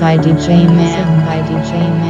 by DJ Man by DJ Man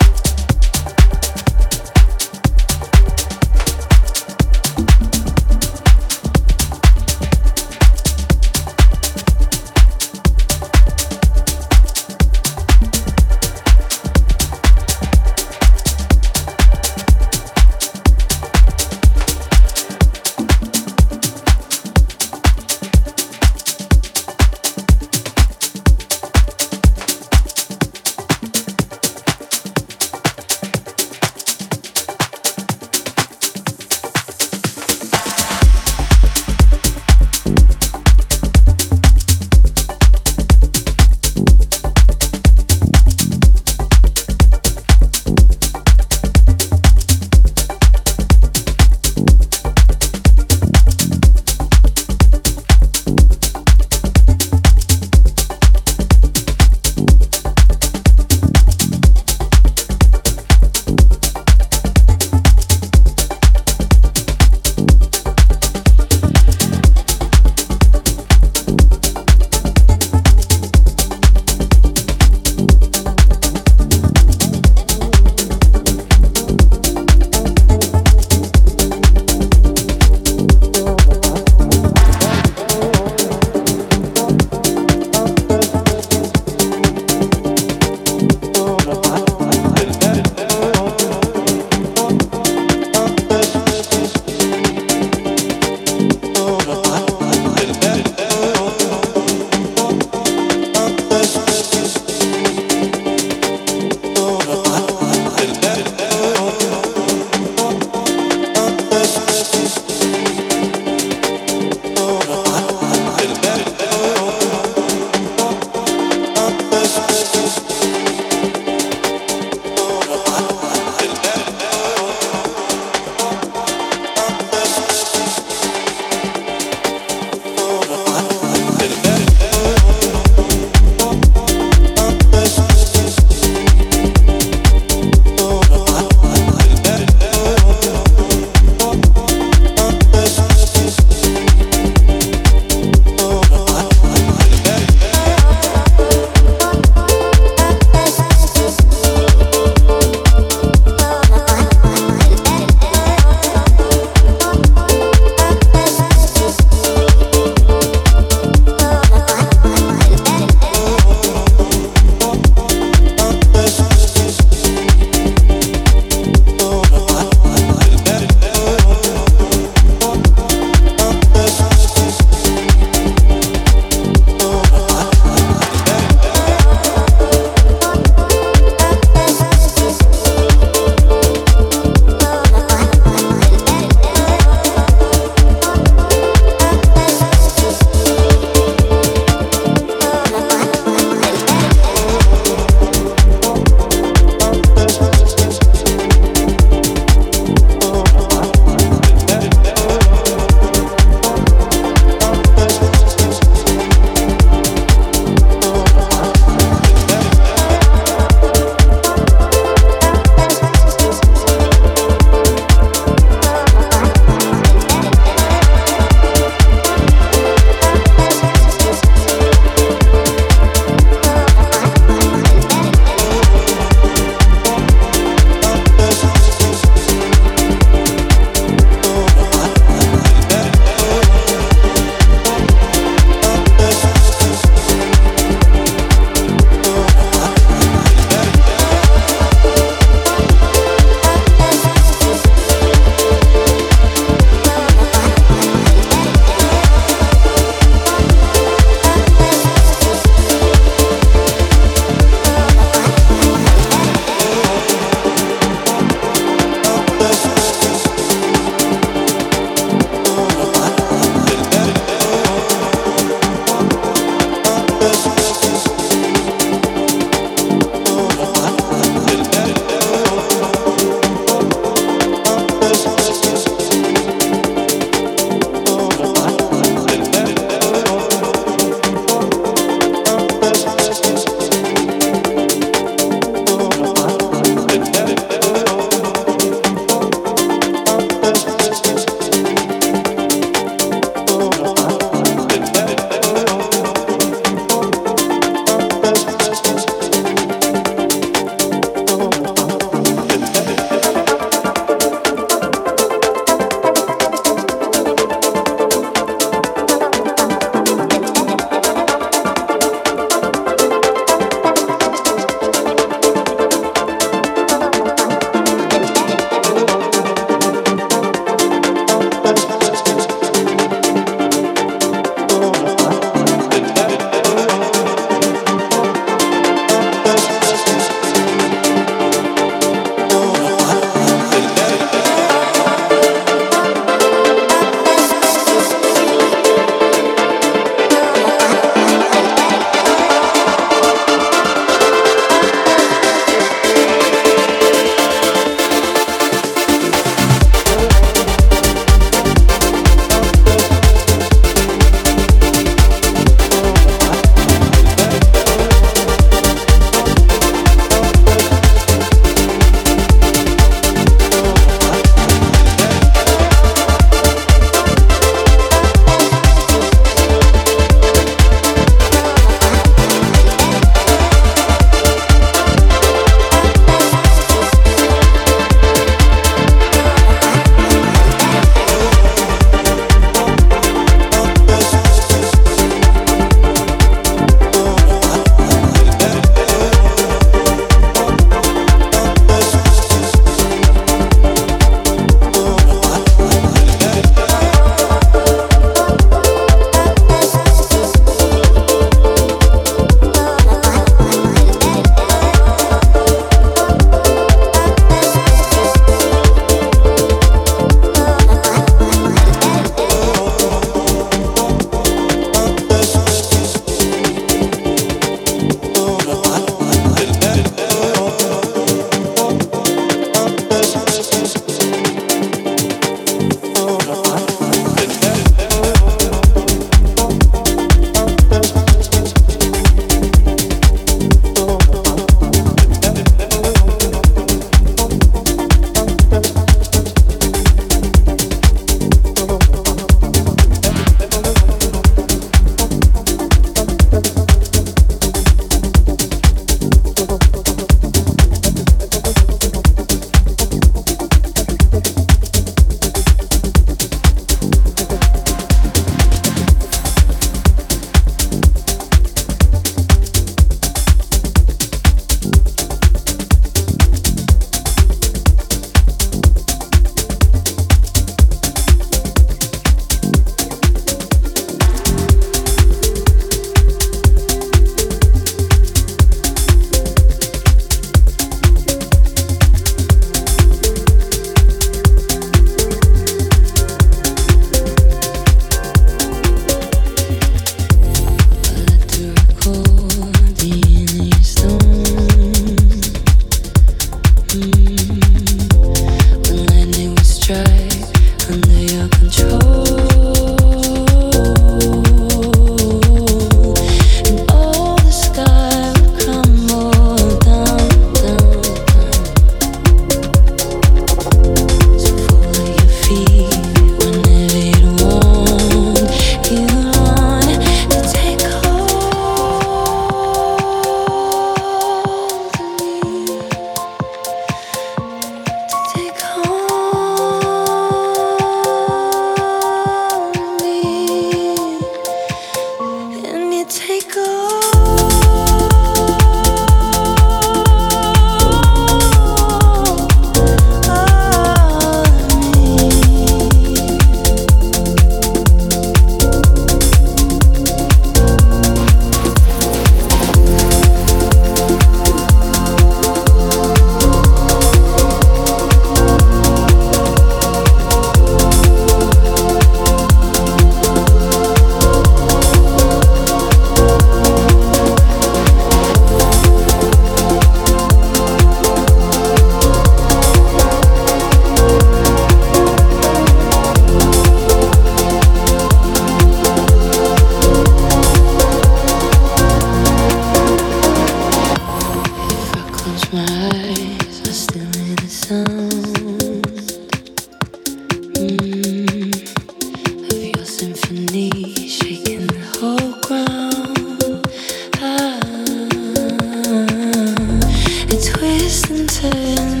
listening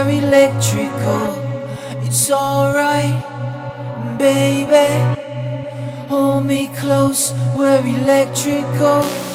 are electrical. It's alright, baby. Hold me close, we're electrical.